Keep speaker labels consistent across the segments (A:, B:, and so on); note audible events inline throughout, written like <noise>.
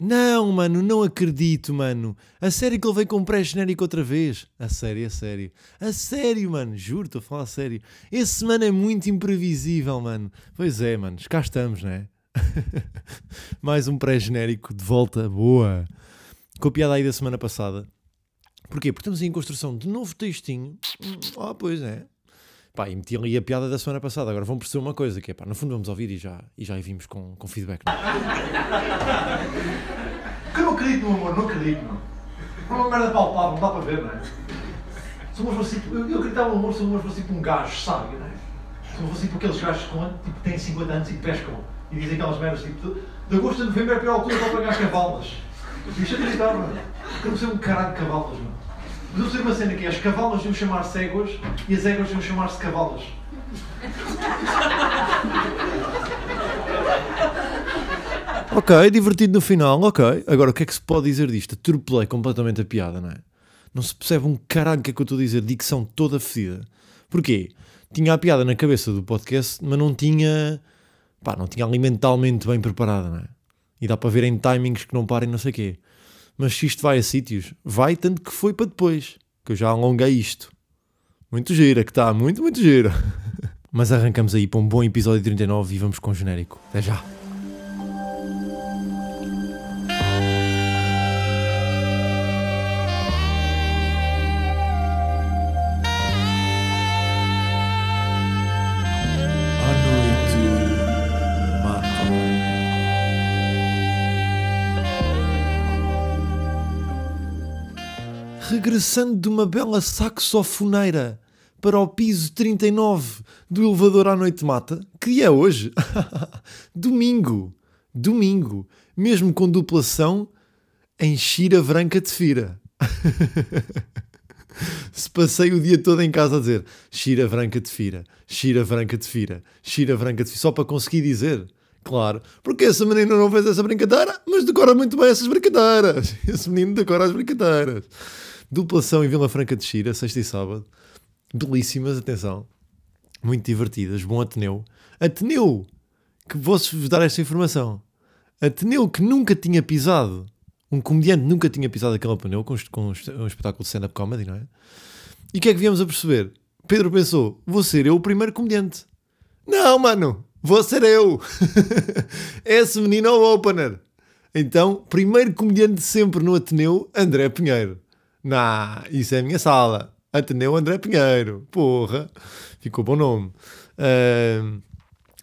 A: Não, mano, não acredito, mano. A sério que ele veio com um pré-genérico outra vez. A sério, a sério. A sério, mano. Juro, estou a falar a sério. Esse, mano, é muito imprevisível, mano. Pois é, mano. Cá estamos, né? <laughs> Mais um pré-genérico de volta. Boa. Copiada aí da semana passada. Porquê? Porque estamos aí em construção de novo textinho. Ah, pois é. Pá, e meti ali a piada da semana passada. Agora vão perceber uma coisa, que é pá, no fundo vamos ouvir e já, e já vimos com, com feedback. Não?
B: Que eu não acredito no amor, não acredito, não. É uma merda palpável, não dá para ver, não é? Se o amor fosse tipo, eu, eu acreditava no amor se o amor fosse tipo um gajo sábio, não é? Se o amor fosse tipo aqueles gajos com, tipo, têm 50 anos e pescam e dizem aquelas merdas tipo, de agosto a novembro é a pior altura para pagar cavalas. Isto acreditava. Eu não sei um caralho de cavalas, não. Mas eu sei uma cena que é, as cavalas iam chamar céguas e as éguas iam chamar-se cavalas. <laughs>
A: Ok, divertido no final, ok. Agora, o que é que se pode dizer disto? Atropelei completamente a piada, não é? Não se percebe um caralho que é que eu estou a dizer, dicção toda fedida. Porquê? Tinha a piada na cabeça do podcast, mas não tinha... Pá, não tinha ali mentalmente bem preparada, não é? E dá para ver em timings que não parem não sei o quê. Mas se isto vai a sítios, vai tanto que foi para depois. Que eu já alonguei isto. Muito gira, que está, muito, muito gira. <laughs> Mas arrancamos aí para um bom episódio 39 e vamos com o genérico. Até já. Regressando de uma bela saxofoneira para o piso 39 do elevador à noite mata, que é hoje, <laughs> domingo, domingo, mesmo com duplação, em Xira Branca de Fira. <laughs> Se passei o dia todo em casa a dizer Xira Branca de Fira, Xira Branca de Fira, Xira Branca de Fira, só para conseguir dizer. Claro, porque essa menina não fez essa brincadeira, mas decora muito bem essas brincadeiras. <laughs> Esse menino decora as brincadeiras. Duplação em Vila Franca de Xira, sexta e sábado. Belíssimas, atenção. Muito divertidas. Bom Ateneu. Ateneu! Que vou-vos dar esta informação. Ateneu que nunca tinha pisado. Um comediante nunca tinha pisado aquele pneu com, com um espetáculo de stand-up comedy, não é? E o que é que viemos a perceber? Pedro pensou: vou ser eu o primeiro comediante. Não, mano! Vou ser eu! <laughs> Esse menino é o opener. Então, primeiro comediante sempre no Ateneu, André Pinheiro. Nah, isso é a minha sala. Ateneu André Pinheiro. Porra. Ficou bom nome.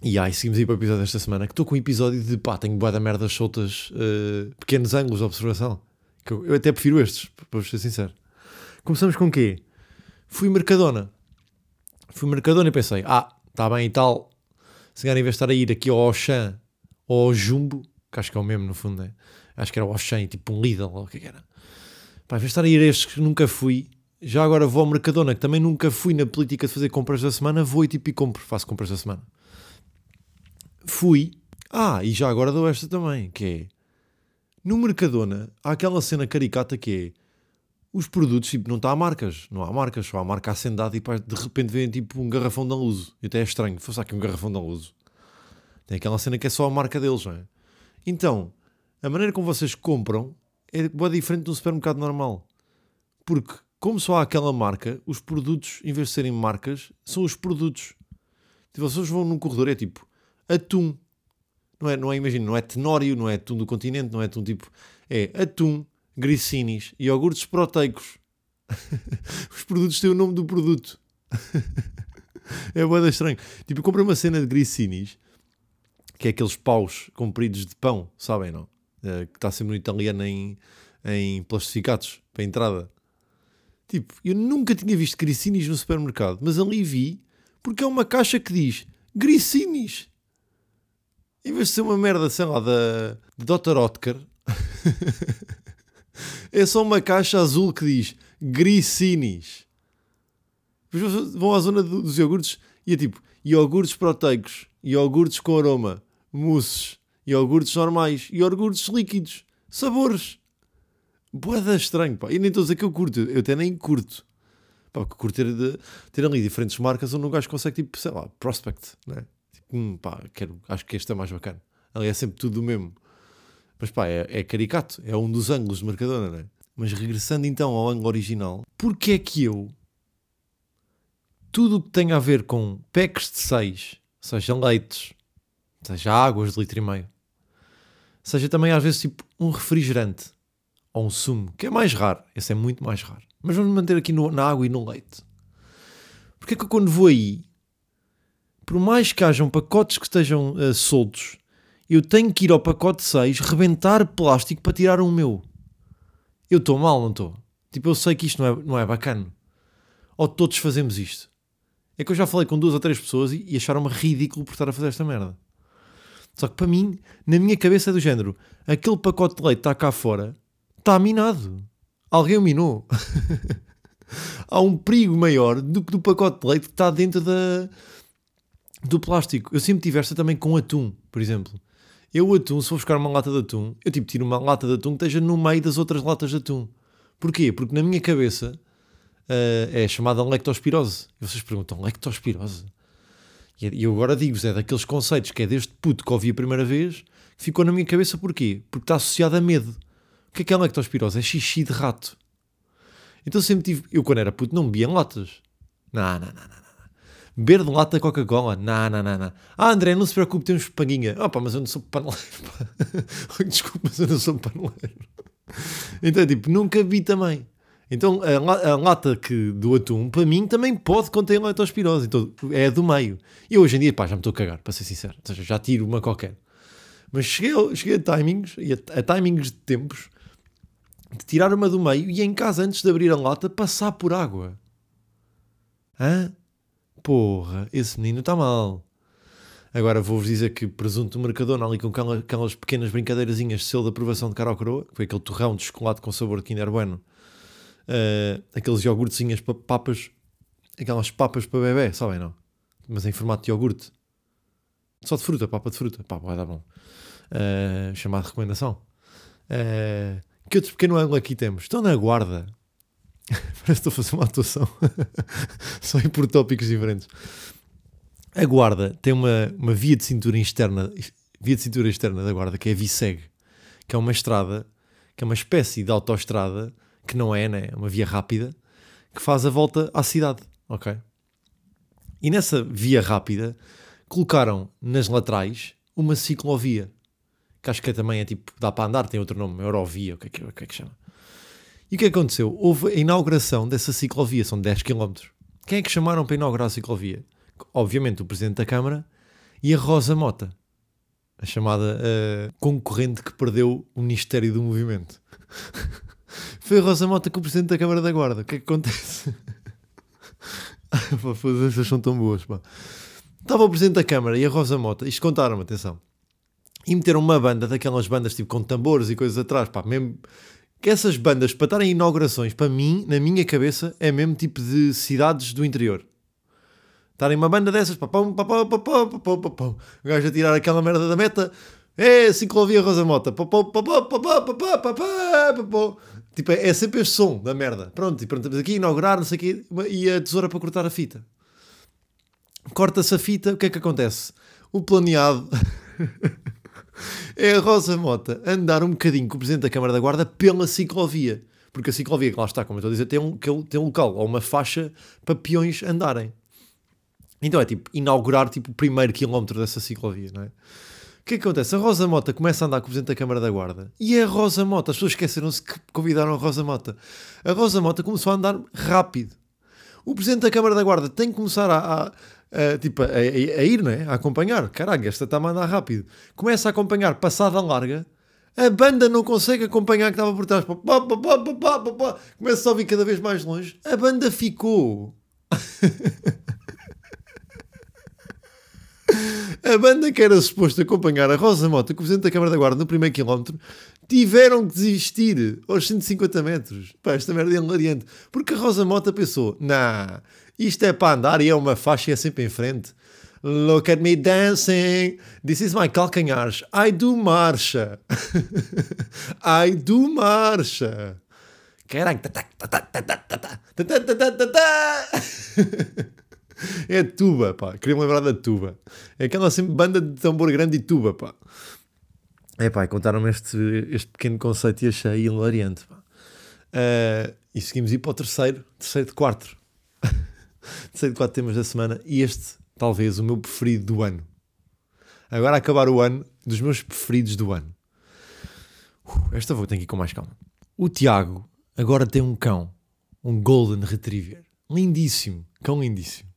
A: E aí, seguimos aí para o episódio desta semana. Que estou com um episódio de pá, tenho boa da merdas soltas, eh, pequenos ângulos de observação. Que eu, eu até prefiro estes, para ser sincero. Começamos com o quê? Fui Mercadona. Fui Mercadona e pensei, ah, está bem e tal. Se calhar, em vez de estar a ir aqui ao Auchan ou ao Jumbo, que acho que é o mesmo no fundo, né? acho que era o Auchan, tipo um Lidl, ou o que é que era. Pá, estar a ir a estes que nunca fui, já agora vou ao Mercadona, que também nunca fui na política de fazer compras da semana, vou e tipo e compro, faço compras da semana. Fui, ah, e já agora dou esta também, que é, no Mercadona, há aquela cena caricata que é, os produtos, tipo, não está a marcas, não há marcas, só há marca acendada e de repente vem tipo um garrafão de aluso. E até é estranho, fosse aqui um garrafão de aluso. Tem aquela cena que é só a marca deles, não é? Então, a maneira como vocês compram é boa diferente de um supermercado normal. Porque, como só há aquela marca, os produtos, em vez de serem marcas, são os produtos. Tipo, vocês vão num corredor, é tipo atum. Não é, não é, imagina, não é tenório, não é atum do continente, não é atum tipo. É atum, gricinis, iogurtes proteicos. <laughs> os produtos têm o nome do produto. <laughs> é boa estranho. Tipo, eu comprei uma cena de gricinis, que é aqueles paus compridos de pão, sabem, não? Eh, que está sempre no italiano em, em plastificados para a entrada. Tipo, eu nunca tinha visto gricinis no supermercado, mas ali vi porque é uma caixa que diz gricinis. Em vez de ser uma merda, sei lá, da Dr. Oetker, <laughs> é só uma caixa azul que diz. Depois vão à zona do- dos iogurtes e é tipo iogurtes proteicos, iogurtes com aroma, mousses, iogurtes normais, iogurtes líquidos, sabores. Boada estranho, pá. E nem estou a dizer que eu curto, eu até nem curto. Pá, porque curto ter, de- ter ali diferentes marcas onde um gajo consegue, tipo, sei lá, prospect, né? Tipo, hum, pá, quero, acho que este é mais bacana. Ali é sempre tudo o mesmo. Mas pá, é, é caricato, é um dos ângulos de Mercadona, não é? Mas regressando então ao ângulo original, porque é que eu, tudo o que tem a ver com packs de 6, seja leites, seja águas de litro e meio, seja também às vezes tipo um refrigerante ou um sumo, que é mais raro, esse é muito mais raro. Mas vamos manter aqui no- na água e no leite. Porque é que eu quando vou aí, por mais que hajam pacotes que estejam eh, soltos, eu tenho que ir ao pacote 6, rebentar plástico para tirar o meu. Eu estou mal, não estou? Tipo, eu sei que isto não é, não é bacana. Ou todos fazemos isto. É que eu já falei com duas ou três pessoas e, e acharam-me ridículo por estar a fazer esta merda. Só que para mim, na minha cabeça é do género, aquele pacote de leite está cá fora, está minado. Alguém o minou. <laughs> Há um perigo maior do que do pacote de leite que está dentro da, do plástico. Eu sempre tive esta também com atum, por exemplo. Eu, atum, se for buscar uma lata de atum, eu tipo tiro uma lata de atum que esteja no meio das outras latas de atum. Porquê? Porque na minha cabeça eh, é chamada lectospirose. E vocês perguntam, lectospirose? E é- e eu agora digo-vos, é daqueles conceitos que é deste puto que ouvi a primeira vez, que ficou na minha cabeça porquê? Porque está associado a medo. O que é que é lectospirose? É xixi de rato. Então sempre tive, eu quando era puto não bebia em latas. Não, não, não, não. Beber de lata Coca-Cola? Não, não, não, não. Ah, André, não se preocupe, temos paguinha. Ah, pá, mas eu não sou paneleiro. pá. <laughs> Desculpa, mas eu não sou paneleiro. Então, tipo, nunca vi também. Então, a, a lata que, do atum, para mim, também pode conter leptospirose. Então, é do meio. E hoje em dia, pá, já me estou a cagar, para ser sincero. Ou seja, já tiro uma qualquer. Mas cheguei, cheguei a timings, e a, a timings de tempos, de tirar uma do meio e em casa, antes de abrir a lata, passar por água. Hã? Porra, esse menino está mal. Agora vou-vos dizer que presunto do Mercadona ali com aquelas, pequenas brincadeirazinhas de selo de aprovação de cara ao coroa, que foi aquele torrão de chocolate com sabor de Kinder Bueno, eh, aqueles iogurtezinhas papas, aquelas papas para bebê, sabem não? Mas em formato de iogurte. Só de fruta, papa de fruta. Pá, vai dar bom. Eh, chamado recomendação. Eh, que outro pequeno ângulo aqui temos? Estão na guarda. <laughs> Parece que estou a fazer uma atuação. <laughs> Só ir por tópicos diferentes. A guarda tem uma, uma via de cintura externa, via de cintura externa da guarda, que é a VSEG, que é uma estrada, que é uma espécie de autoestrada, que não é, né? É uma via rápida, que faz a volta à cidade, ok? E nessa via rápida colocaram nas laterais uma ciclovia, que acho que também é tipo, dá para andar, tem outro nome, Eurovia, o que é que, o que, é que chama? E o que é aconteceu? Houve a inauguração dessa ciclovia, são 10 km. Quem é que chamaram para inaugurar a ciclovia? Obviamente o Presidente da Câmara e a Rosa Mota, a chamada eh, concorrente que perdeu o Ministério do Movimento. <laughs> Foi a Rosa Mota com o Presidente da Câmara da Guarda. O que é que acontece? <laughs> Essas são tão boas. Pá. Estava o Presidente da Câmara e a Rosa Mota, isto contaram-me, atenção, e meteram uma banda daquelas bandas tipo com tambores e coisas atrás, pá, mesmo que essas bandas para estarem em inaugurações, para mim, na minha cabeça, é mesmo tipo de cidades do interior. Estarem uma banda dessas, pá, pão, pá, pão, pá, pão, pá, pão, pá, pão. o gajo a tirar aquela merda da meta, é ciclovia Rosa Mota, pá, pão, pá, pão, pá, pá, tipo, é, é sempre este som da merda. Pronto, e pronto, estamos aqui a inaugurar, não sei o quê, e a tesoura para cortar a fita. Corta-se a fita, o que é que acontece? O planeado <laughs> é a Rosa Mota andar um bocadinho com o Presidente da Câmara da Guarda pela ciclovia. Porque a ciclovia, que lá está, como eu estou a dizer, tem um, tem um local ou uma faixa para peões andarem. Então é tipo inaugurar tipo, o primeiro quilómetro dessa ciclovia, não é? Que é acontece? A Rosa Mota começa a andar com o Presidente da Câmara da Guarda e é a Rosa Mota. As pessoas esqueceram-se que convidaram a Rosa Mota. A Rosa Mota começou a andar rápido. O Presidente da Câmara da Guarda tem que começar a, a- a, tipo, a, a- ir, né? a acompanhar. Caralho, esta está a andar rápido. Começa a acompanhar, passada larga. A banda não consegue acompanhar que estava por trás. Começa a ouvir cada vez mais longe. A banda ficou. <laughs> A banda que era suposto acompanhar a Rosa Mota com o Presidente da Câmara da Guarda no primeiro quilómetro tiveram que desistir aos 150 metros. Pá, esta merda é hilariante. Porque a Rosa Mota pensou: nah, isto é para andar e é uma faixa e é sempre em frente. Look at me dancing. This is my calcanhares. I do marcha. <laughs> I do marcha. Caralho. <laughs> é tuba, pá. Queria-me lembrar da tuba. É aquela sempre banda de tambor grande e tuba, pá. É pá, contaram-me este, este pequeno conceito e achei hilariante, pá. Uh, e seguimos ir para o terceiro, terceiro de quatro. <laughs> terceiro de quatro temas da semana. E este, talvez, o meu preferido do ano. Agora a acabar o ano, dos meus preferidos do ano. Uh, esta vou ter que ir com mais calma. O Tiago agora tem um cão, um Golden Retriever. Lindíssimo, cão lindíssimo.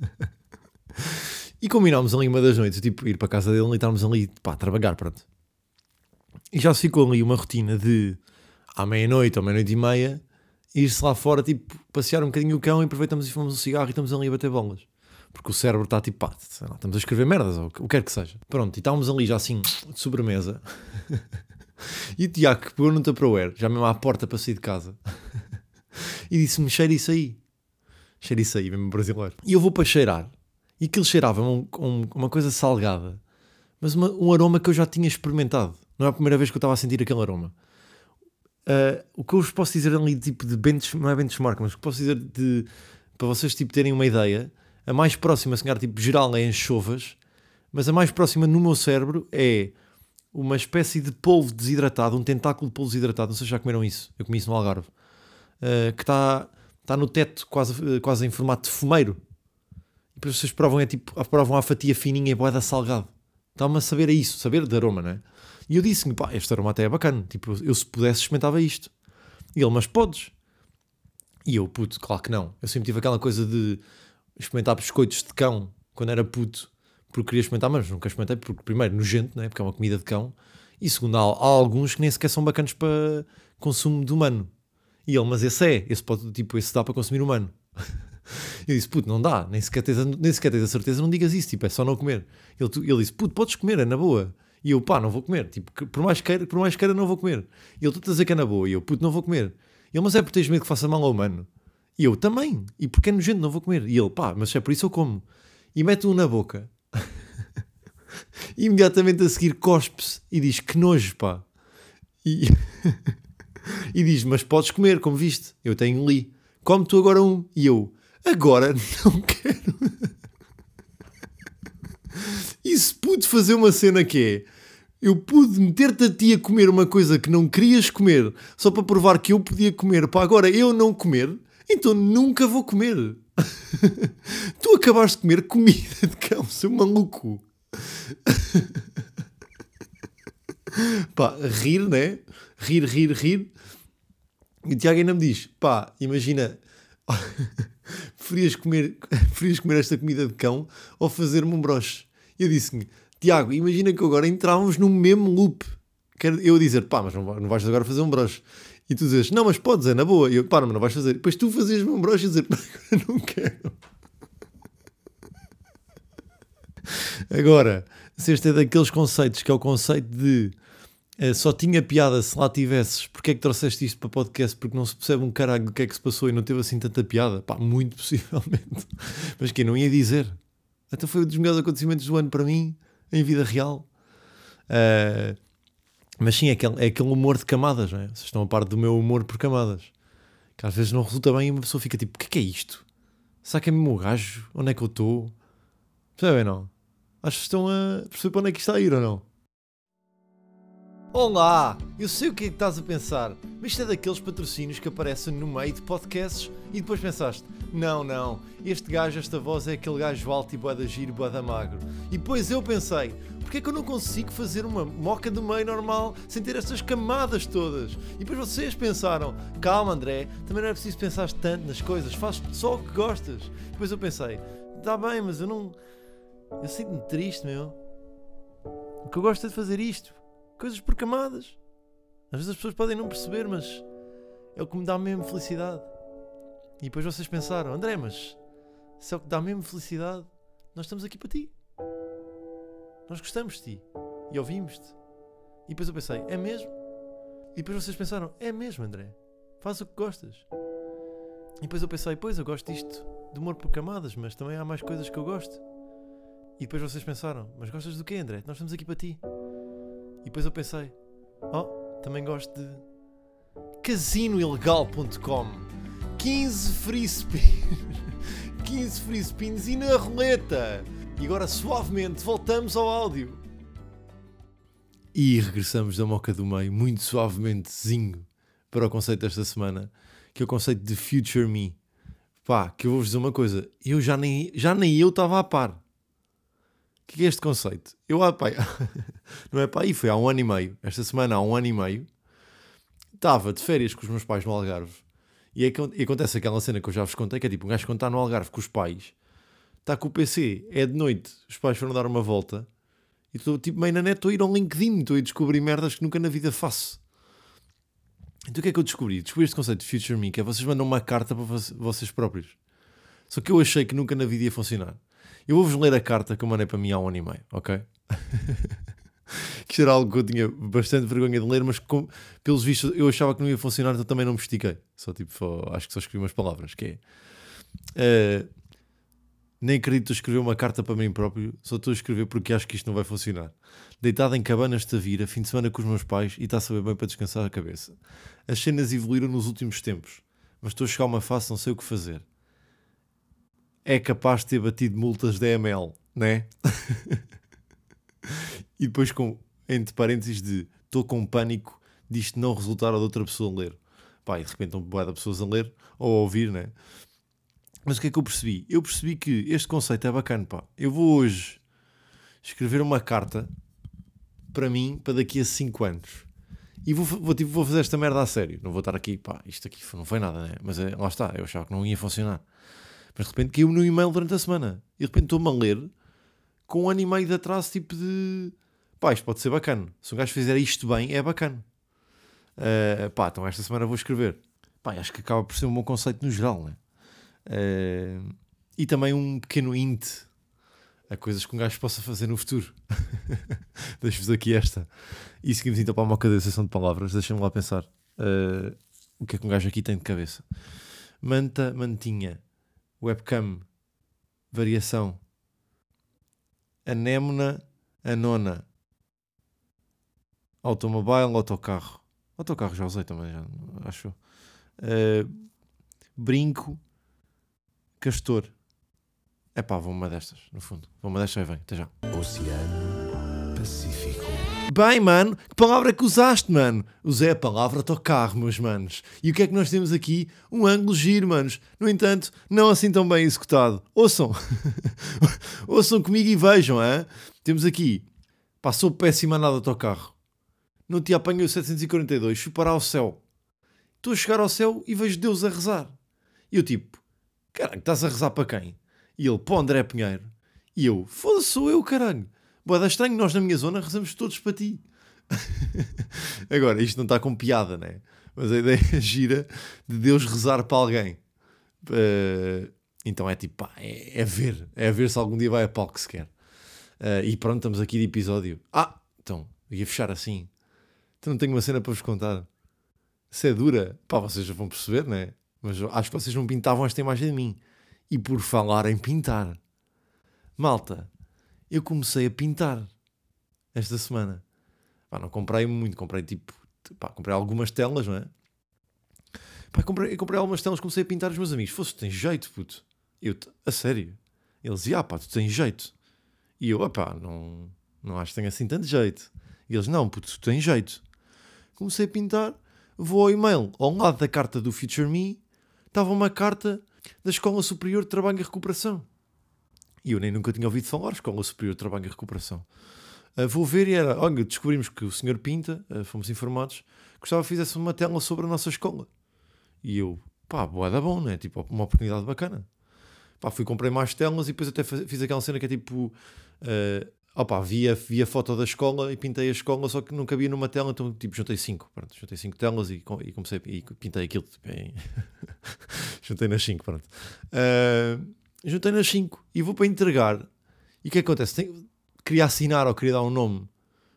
A: <laughs> e combinámos ali uma das noites, tipo, ir para a casa dele e estarmos ali, pá, trabalhar, pronto. E já se ficou ali uma rotina de à meia-noite ou meia-noite e meia, ir-se lá fora, tipo, passear um bocadinho o cão e aproveitamos e fumamos um cigarro e estamos ali a bater bolas. Porque o cérebro está tipo, pá, lá, estamos a escrever merdas, ou o que quer que seja. Pronto, e estávamos ali já assim, de sobremesa. <laughs> e o Tiago pegou no Tupperware, já mesmo à porta para sair de casa, <laughs> e disse-me, cheira isso aí. Cheira isso aí, mesmo brasileiro. E eu vou para cheirar. E aquilo cheirava um, um- uma coisa salgada, mas uma- um aroma que eu já tinha experimentado. Não é a primeira vez que eu estava a sentir aquele aroma. Uh, o que eu vos posso dizer ali, tipo de bench, não é benchmark, mas o que posso dizer de para vocês tipo, terem uma ideia, a mais próxima, se calhar, tipo geral, é anchovas, mas a mais próxima no meu cérebro é uma espécie de polvo desidratado, um tentáculo de polvo desidratado. Não sei se já comeram isso, eu comi isso no Algarve, uh, que está tá no teto, quase, uh, quase em formato de fumeiro. E depois vocês provam, é tipo, provam a fatia fininha e boeda salgado. Está-me a saber a isso, saber de aroma, não é? E eu disse-lhe, pá, este aroma até é bacana. Tipo, eu se pudesse experimentava isto. E ele, mas podes? E eu, puto, claro que não. Eu sempre tive aquela coisa de experimentar biscoitos de cão quando era puto, porque queria experimentar, mas nunca experimentei, porque primeiro, nojento, né? porque é uma comida de cão, e segundo, há, há alguns que nem sequer são bacanas para consumo de humano. E ele, mas esse é, esse pode, tipo, esse dá para consumir humano. <laughs> Eu disse, puto, não dá, nem sequer, tens a, nem sequer tens a certeza, não digas isso, tipo, é só não comer. Ele, ele disse, puto, podes comer, é na boa. E eu, pá, não vou comer, tipo, por mais queira, por mais queira, não vou comer. E ele, tu estás a que é na boa, e eu, puto, não vou comer. Ele, mas é porque tens medo que faça mal ao humano. E eu, também, e porque é nojento, não vou comer. E ele, pá, mas é por isso eu como. E mete um na boca. <laughs> imediatamente a seguir cospe-se e diz, que nojo, pá. E, <laughs> e diz, mas podes comer, como viste. Eu tenho li. Come tu agora um. E eu, agora não quero. E se pude fazer uma cena que é. Eu pude meter-te a ti a comer uma coisa que não querias comer só para provar que eu podia comer para agora eu não comer, então nunca vou comer. <laughs> tu acabaste de comer comida de cão, seu maluco. <laughs> pá, rir, né? Rir, rir, rir. E o Tiago ainda me diz: pá, imagina, <laughs> preferias comer, <laughs> preferias comer esta comida de cão ou fazer-me um broche? Eu disse-lhe: Tiago, imagina que agora entrávamos num mesmo loop. Eu dizer: pá, mas não, vai- não vais agora fazer um broche. E tu dizes: não, mas podes, é na boa. E eu: pá, mas não vais fazer. Depois tu fazias-me um broche e dizer: <laughs> pá, agora não quero. Agora, se este é daqueles conceitos que é o conceito de só tinha piada se lá tivesses, porque é que trouxeste isto para podcast? Porque não se percebe um caralho do que é que se passou e não teve assim tanta piada. Pá, muito <laughs> possivelmente. Mas que não ia dizer. Até foi um dos melhores acontecimentos do ano para mim, em vida real. Eh, mas sim, é aquele, é aquele humor de camadas, não é? Vocês estão a par do meu humor por camadas. Que às vezes não resulta bem e uma pessoa fica tipo: o que é que é isto? Será que é mesmo o gajo? Onde é que eu estou? Percebem, não? Acho que estão a perceber para onde é que isto está a ir ou não? Olá! Eu sei o que é que estás a pensar, mas isto é daqueles patrocínios que aparecem no meio de podcasts e depois pensaste: não, não, este gajo, esta voz é aquele gajo alto e boa da giro, boa da magro. E depois eu pensei: porque é que eu não consigo fazer uma moca do meio normal sem ter estas camadas todas? E depois vocês pensaram: calma, André, também não é preciso pensar tanto nas coisas, faz só o que gostas. Depois eu pensei: está bem, mas eu não. Eu sinto-me triste, meu. O que eu gosto é de fazer isto. Coisas por camadas. Às vezes as pessoas podem não perceber, mas é o que me dá mesmo felicidade. E depois vocês pensaram, André, mas se é o que dá mesmo felicidade, nós estamos aqui para ti. Nós gostamos de ti. E ouvimos-te. E depois eu pensei, é mesmo? E depois vocês pensaram, é mesmo, André. Faz o que gostas. E depois eu pensei, pois, eu gosto disto de humor por camadas, mas também há mais coisas que eu gosto. E depois vocês pensaram, mas gostas do quê, André? Nós estamos aqui para ti. E depois eu pensei, oh, também gosto de casinoilegal.com 15 free spins <laughs> 15 free spins e na roleta. E agora suavemente voltamos ao áudio. E regressamos da moca do meio, muito suavementezinho, para o conceito desta semana, que é o conceito de Future Me. Pá, que eu vou-vos dizer uma coisa, eu já nem, já nem eu estava a par. O que é este conceito? Eu, ah, pá, <laughs> não é pá, aí foi há um ano e meio, esta semana há um ano e meio, estava de férias com os meus pais no Algarve. E, é que, e acontece aquela cena que eu já vos contei, que é tipo, um gajo quando está no Algarve com os pais, está com o PC, é de noite, os pais foram dar uma volta, e estou tipo meio na net, estou a ir ao LinkedIn, estou a descobrir merdas que nunca na vida faço. Então o que é que eu descobri? Descobri este conceito de Future Me, que é vocês mandam uma carta para vocês próprios. Só que eu achei que nunca na vida ia funcionar. Eu vou-vos ler a carta que eu mandei para mim há um ano e meio, ok? <laughs> que era algo que eu tinha bastante vergonha de ler, mas com, pelos vistos eu achava que não ia funcionar, então também não me estiquei. Só tipo, só, acho que só escrevi umas palavras, que é... Uh, nem acredito escrever uma carta para mim próprio, só estou a escrever porque acho que isto não vai funcionar. Deitado em cabanas de Tavira, fim de semana com os meus pais e está a saber bem para descansar a cabeça. As cenas evoluíram nos últimos tempos, mas estou a chegar a uma fase, não sei o que fazer. É capaz de ter batido multas da ML, né? <laughs> e depois com, entre parênteses de estou com pânico disto não resultar ou de outra pessoa ler. Pá, e de repente estão de pessoas a ler ou a ouvir, né? Mas o que é que eu percebi? Eu percebi que este conceito é bacana, pá. Eu vou hoje escrever uma carta para mim para daqui a 5 anos. E vou, vou, tipo, vou fazer esta merda a sério. Não vou estar aqui, pá, isto aqui não foi nada, né? Mas é, lá está, eu achava que não ia funcionar. Mas de repente caiu-me no e-mail durante a semana. E de repente estou-me a ler com um ano e meio de atraso, tipo de. Pá, isto pode ser bacana. Se um gajo fizer isto bem, é bacana. Uh, pá, então esta semana vou escrever. Pá, acho que acaba por ser um bom conceito no geral, né? Uh, e também um pequeno hint a coisas que um gajo possa fazer no futuro. <laughs> Deixo-vos aqui esta. E seguimos então para uma cadeiação de palavras. Deixem-me lá pensar uh, o que é que um gajo aqui tem de cabeça. Manta, mantinha, webcam, variação, anémona, anona, automobile, autocarro. Autocarro já usei também, já, acho. Uh, brinco, Castor. É pá, vou uma destas, no fundo. Vou uma destas e vem, até já.
C: Oceano Pacífico.
A: Bem, mano, que palavra que usaste, mano? Usei a palavra autocarro, meus manos. E o que é que nós temos aqui? Um ângulo giro, manos. No entanto, não assim tão bem executado. Ouçam. <laughs> Ouçam comigo e vejam, hein? Temos aqui. Passou péssima nada autocarro. Não te apanhei o 742, fui parar ao céu. Estou a chegar ao céu e vejo Deus a rezar. E eu tipo, caralho, estás a rezar para quem? E ele, para André Pinheiro. E eu, foda-se, sou eu, caralho. Boa, estranho, nós na minha zona rezamos todos para ti. <laughs> Agora, isto não está com piada, né? Mas a ideia é gira de Deus rezar para alguém. Uh, então é tipo, pá, é, é, ver. É ver se algum dia vai a palco sequer. Uh, e pronto, estamos aqui de episódio. Ah, então, ia fechar assim. Então não tenho uma cena para vos contar. Se é dura, pá, vocês já vão perceber, né? Mas acho que vocês não pintavam esta imagem de mim. E por falar em pintar, malta, eu comecei a pintar esta semana. Pá, não comprei muito, comprei tipo, pá, comprei algumas telas, não é? Pá, comprei, comprei algumas telas, comecei a pintar os meus amigos. Fosse, tens jeito, puto. Eu, a sério. Eles ah pá, tu tens jeito. E eu, ah pá, não, não acho que tenha assim tanto jeito. E eles, não, puto, tu tens jeito. Comecei a pintar, vou ao e-mail, ao lado da carta do Future Me, estava uma carta da Escola Superior de Trabalho e Recuperação. E eu nem nunca tinha ouvido falar Escola Superior de Trabalho e Recuperação. Uh, vou ver e era, olha, descobrimos que o senhor Pinta, uh, fomos informados, gostava que fizesse uma tela sobre a nossa escola. E eu, pá, boa da bom, né? Tipo, uma oportunidade bacana. Pá, fui, comprei mais telas e depois até fiz aquela cena que é tipo, uh, Opa, vi a, vi a foto da escola e pintei a escola, só que não cabia numa tela, então tipo, juntei cinco. Pronto, juntei cinco telas e, e comecei e pintei aquilo. Tipo, em... <laughs> juntei nas cinco, pronto. Uh, juntei nas cinco e vou para entregar. E o que acontece? Tem, queria assinar ou queria dar um nome,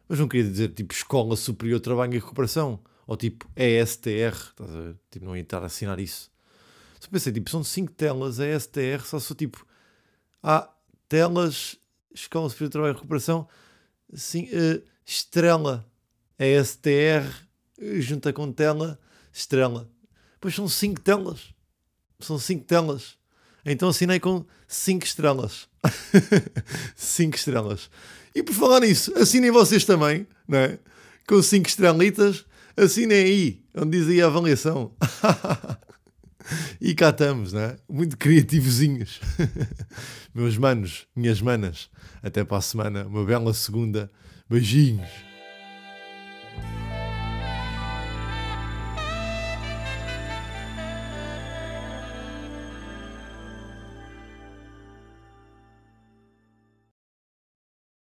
A: mas não queria dizer tipo Escola Superior Trabalho e Recuperação ou tipo ESTR, estás a ver? Tipo, não ia estar a assinar isso. Só pensei, tipo, são cinco telas, ESTR, só sou tipo, há telas Escola Superior Trabalho e Recuperação, sim, uh, estrela, é STR, junta com tela, estrela. Pois são cinco telas. São cinco telas. Então assinei com cinco estrelas. <laughs> 5 estrelas. E por falar nisso, assinem vocês também, não é? Com 5 estrelitas, assinem aí, onde diz aí a avaliação. <laughs> e cá estamos, não é? Muito criativozinhos. <laughs> Meus manos, minhas manas, até para a semana, uma bela segunda. Beijinhos.